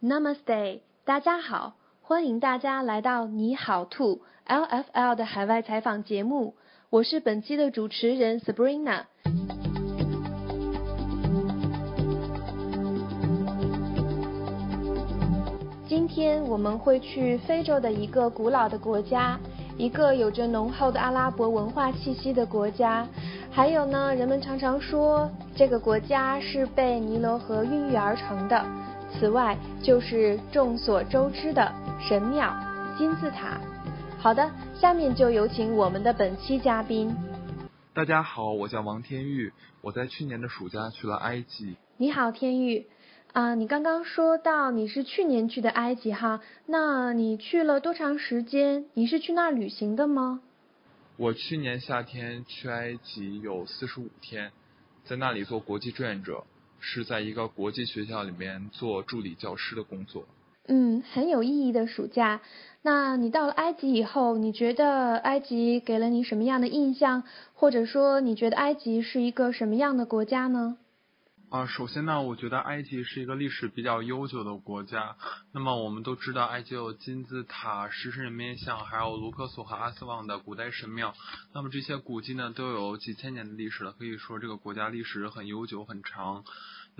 Namaste，大家好，欢迎大家来到你好兔 LFL 的海外采访节目，我是本期的主持人 Sabrina。今天我们会去非洲的一个古老的国家，一个有着浓厚的阿拉伯文化气息的国家。还有呢，人们常常说这个国家是被尼罗河孕育而成的。此外，就是众所周知的神庙金字塔。好的，下面就有请我们的本期嘉宾。大家好，我叫王天玉，我在去年的暑假去了埃及。你好，天玉。啊，你刚刚说到你是去年去的埃及哈，那你去了多长时间？你是去那儿旅行的吗？我去年夏天去埃及有四十五天，在那里做国际志愿者。是在一个国际学校里面做助理教师的工作。嗯，很有意义的暑假。那你到了埃及以后，你觉得埃及给了你什么样的印象？或者说，你觉得埃及是一个什么样的国家呢？啊，首先呢，我觉得埃及是一个历史比较悠久的国家。那么我们都知道，埃及有金字塔、狮身人面像，还有卢克索和阿斯旺的古代神庙。那么这些古迹呢，都有几千年的历史了，可以说这个国家历史很悠久、很长。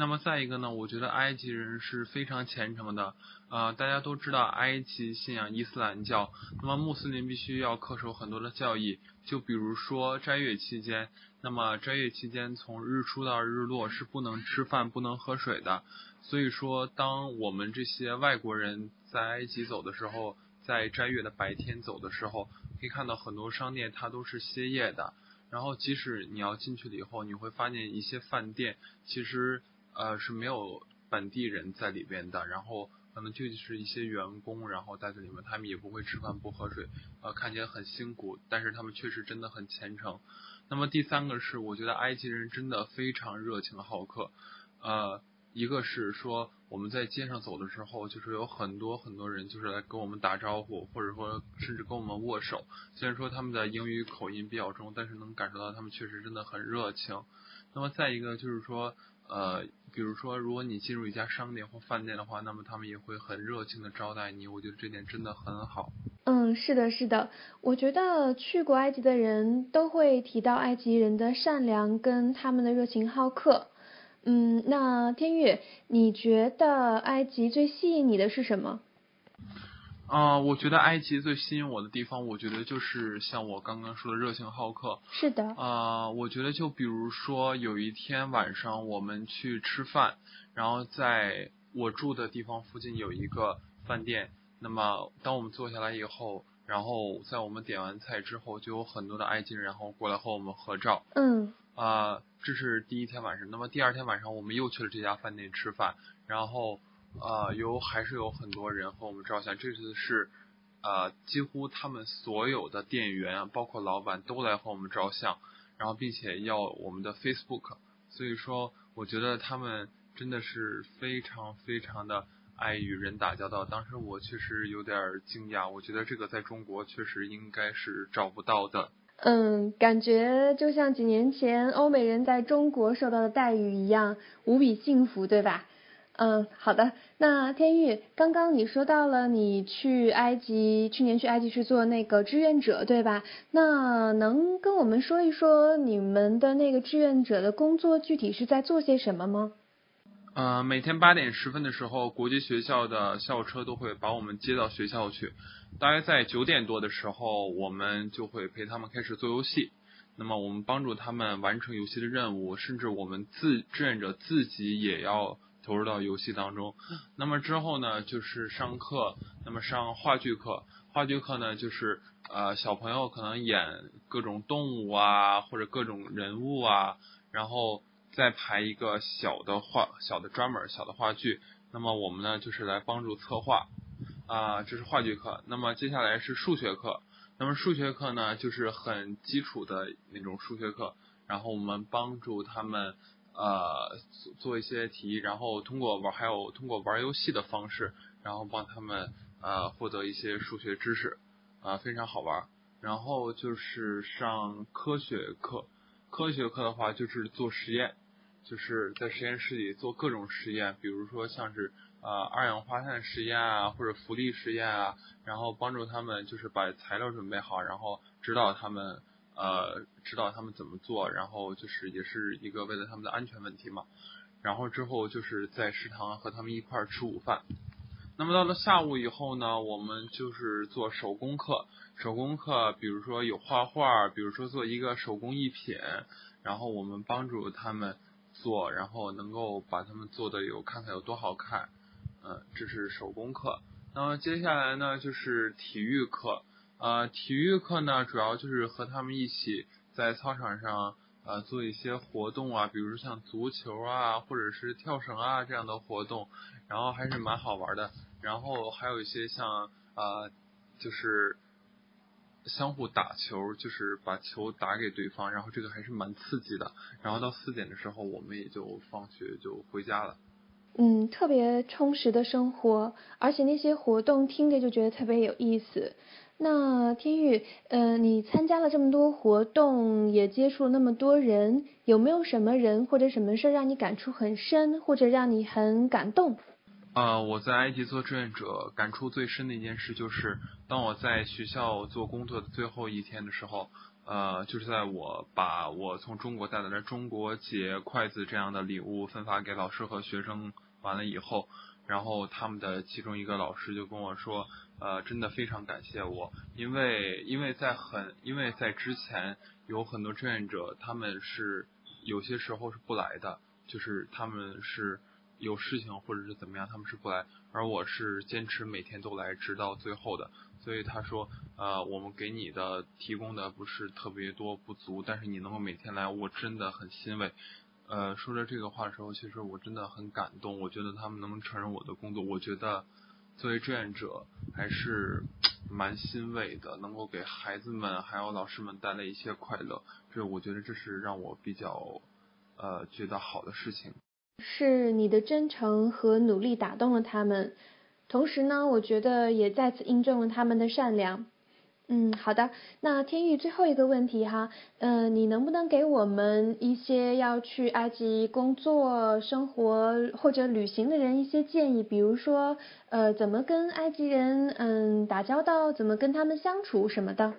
那么再一个呢，我觉得埃及人是非常虔诚的。呃，大家都知道埃及信仰伊斯兰教，那么穆斯林必须要恪守很多的教义，就比如说斋月期间，那么斋月期间从日出到日落是不能吃饭、不能喝水的。所以说，当我们这些外国人在埃及走的时候，在斋月的白天走的时候，可以看到很多商店它都是歇业的。然后即使你要进去了以后，你会发现一些饭店其实。呃，是没有本地人在里边的，然后可能就是一些员工，然后在在里面，他们也不会吃饭不喝水，呃，看起来很辛苦，但是他们确实真的很虔诚。那么第三个是，我觉得埃及人真的非常热情好客，呃，一个是说我们在街上走的时候，就是有很多很多人就是来跟我们打招呼，或者说甚至跟我们握手。虽然说他们的英语口音比较重，但是能感受到他们确实真的很热情。那么再一个就是说。呃，比如说，如果你进入一家商店或饭店的话，那么他们也会很热情的招待你。我觉得这点真的很好。嗯，是的，是的。我觉得去过埃及的人都会提到埃及人的善良跟他们的热情好客。嗯，那天宇，你觉得埃及最吸引你的是什么？啊，我觉得埃及最吸引我的地方，我觉得就是像我刚刚说的热情好客。是的。啊，我觉得就比如说有一天晚上我们去吃饭，然后在我住的地方附近有一个饭店，那么当我们坐下来以后，然后在我们点完菜之后，就有很多的埃及人然后过来和我们合照。嗯。啊，这是第一天晚上。那么第二天晚上我们又去了这家饭店吃饭，然后。呃，有还是有很多人和我们照相，这次是，呃，几乎他们所有的店员，包括老板都来和我们照相，然后并且要我们的 Facebook，所以说我觉得他们真的是非常非常的爱与人打交道。当时我确实有点惊讶，我觉得这个在中国确实应该是找不到的。嗯，感觉就像几年前欧美人在中国受到的待遇一样，无比幸福，对吧？嗯，好的。那天玉，刚刚你说到了你去埃及，去年去埃及是做那个志愿者，对吧？那能跟我们说一说你们的那个志愿者的工作具体是在做些什么吗？呃，每天八点十分的时候，国际学校的校车都会把我们接到学校去。大约在九点多的时候，我们就会陪他们开始做游戏。那么我们帮助他们完成游戏的任务，甚至我们自志愿者自己也要。投入到游戏当中，那么之后呢，就是上课，那么上话剧课，话剧课呢，就是呃小朋友可能演各种动物啊，或者各种人物啊，然后再排一个小的话小的专门小的话剧，那么我们呢就是来帮助策划，啊这是话剧课，那么接下来是数学课，那么数学课呢就是很基础的那种数学课，然后我们帮助他们。呃，做一些题，然后通过玩，还有通过玩游戏的方式，然后帮他们呃获得一些数学知识，啊，非常好玩。然后就是上科学课，科学课的话就是做实验，就是在实验室里做各种实验，比如说像是呃二氧化碳实验啊，或者浮力实验啊，然后帮助他们就是把材料准备好，然后指导他们呃指导他们怎么做，然后就是也是一个为了他们的安全问题嘛。然后之后就是在食堂和他们一块儿吃午饭。那么到了下午以后呢，我们就是做手工课。手工课，比如说有画画，比如说做一个手工艺品，然后我们帮助他们做，然后能够把他们做的有看看有多好看。嗯，这是手工课。那么接下来呢，就是体育课。呃，体育课呢，主要就是和他们一起在操场上呃做一些活动啊，比如像足球啊，或者是跳绳啊这样的活动，然后还是蛮好玩的。然后还有一些像呃，就是相互打球，就是把球打给对方，然后这个还是蛮刺激的。然后到四点的时候，我们也就放学就回家了。嗯，特别充实的生活，而且那些活动听着就觉得特别有意思。那天宇，呃，你参加了这么多活动，也接触了那么多人，有没有什么人或者什么事让你感触很深，或者让你很感动？呃，我在埃及做志愿者，感触最深的一件事就是，当我在学校做工作的最后一天的时候，呃，就是在我把我从中国带来的中国结、筷子这样的礼物分发给老师和学生完了以后，然后他们的其中一个老师就跟我说。呃，真的非常感谢我，因为因为在很因为在之前有很多志愿者，他们是有些时候是不来的，就是他们是有事情或者是怎么样，他们是不来，而我是坚持每天都来，直到最后的。所以他说，呃，我们给你的提供的不是特别多不足，但是你能够每天来，我真的很欣慰。呃，说着这个话的时候，其实我真的很感动。我觉得他们能承认我的工作，我觉得。作为志愿者，还是蛮欣慰的，能够给孩子们还有老师们带来一些快乐，这我觉得这是让我比较呃觉得好的事情。是你的真诚和努力打动了他们，同时呢，我觉得也再次印证了他们的善良。嗯，好的。那天宇最后一个问题哈，嗯，你能不能给我们一些要去埃及工作、生活或者旅行的人一些建议？比如说，呃，怎么跟埃及人嗯打交道，怎么跟他们相处什么的？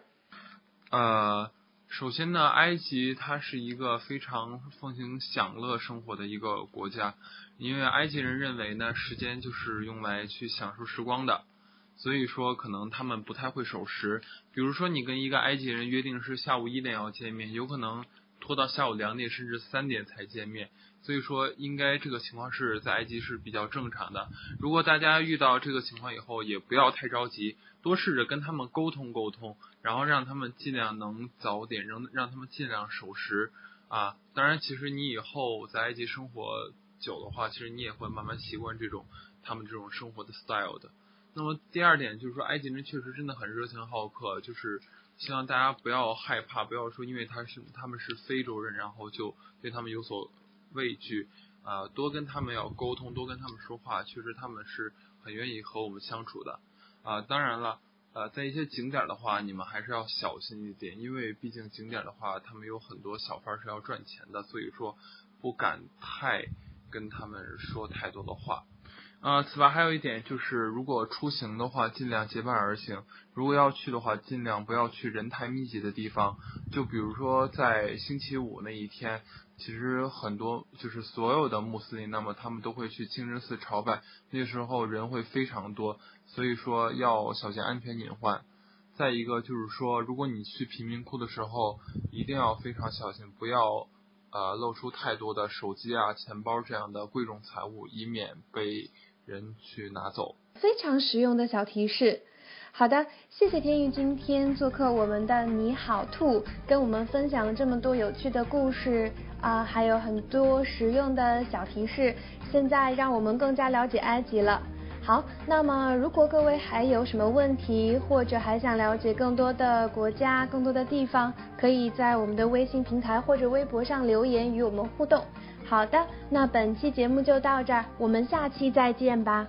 呃，首先呢，埃及它是一个非常奉行享乐生活的一个国家，因为埃及人认为呢，时间就是用来去享受时光的。所以说，可能他们不太会守时。比如说，你跟一个埃及人约定是下午一点要见面，有可能拖到下午两点甚至三点才见面。所以说，应该这个情况是在埃及是比较正常的。如果大家遇到这个情况以后，也不要太着急，多试着跟他们沟通沟通，然后让他们尽量能早点，让让他们尽量守时啊。当然，其实你以后在埃及生活久的话，其实你也会慢慢习惯这种他们这种生活的 style 的。那么第二点就是说，埃及人确实真的很热情好客，就是希望大家不要害怕，不要说因为他是他们是非洲人，然后就对他们有所畏惧啊，多跟他们要沟通，多跟他们说话，确实他们是很愿意和我们相处的啊。当然了，呃，在一些景点的话，你们还是要小心一点，因为毕竟景点的话，他们有很多小贩是要赚钱的，所以说不敢太跟他们说太多的话。呃，此外还有一点就是，如果出行的话，尽量结伴而行。如果要去的话，尽量不要去人太密集的地方。就比如说在星期五那一天，其实很多就是所有的穆斯林，那么他们都会去清真寺朝拜，那时候人会非常多，所以说要小心安全隐患。再一个就是说，如果你去贫民窟的时候，一定要非常小心，不要呃露出太多的手机啊、钱包这样的贵重财物，以免被。人去拿走，非常实用的小提示。好的，谢谢天宇今天做客我们的你好兔，跟我们分享了这么多有趣的故事啊，还有很多实用的小提示。现在让我们更加了解埃及了。好，那么如果各位还有什么问题，或者还想了解更多的国家、更多的地方，可以在我们的微信平台或者微博上留言与我们互动。好的，那本期节目就到这儿，我们下期再见吧。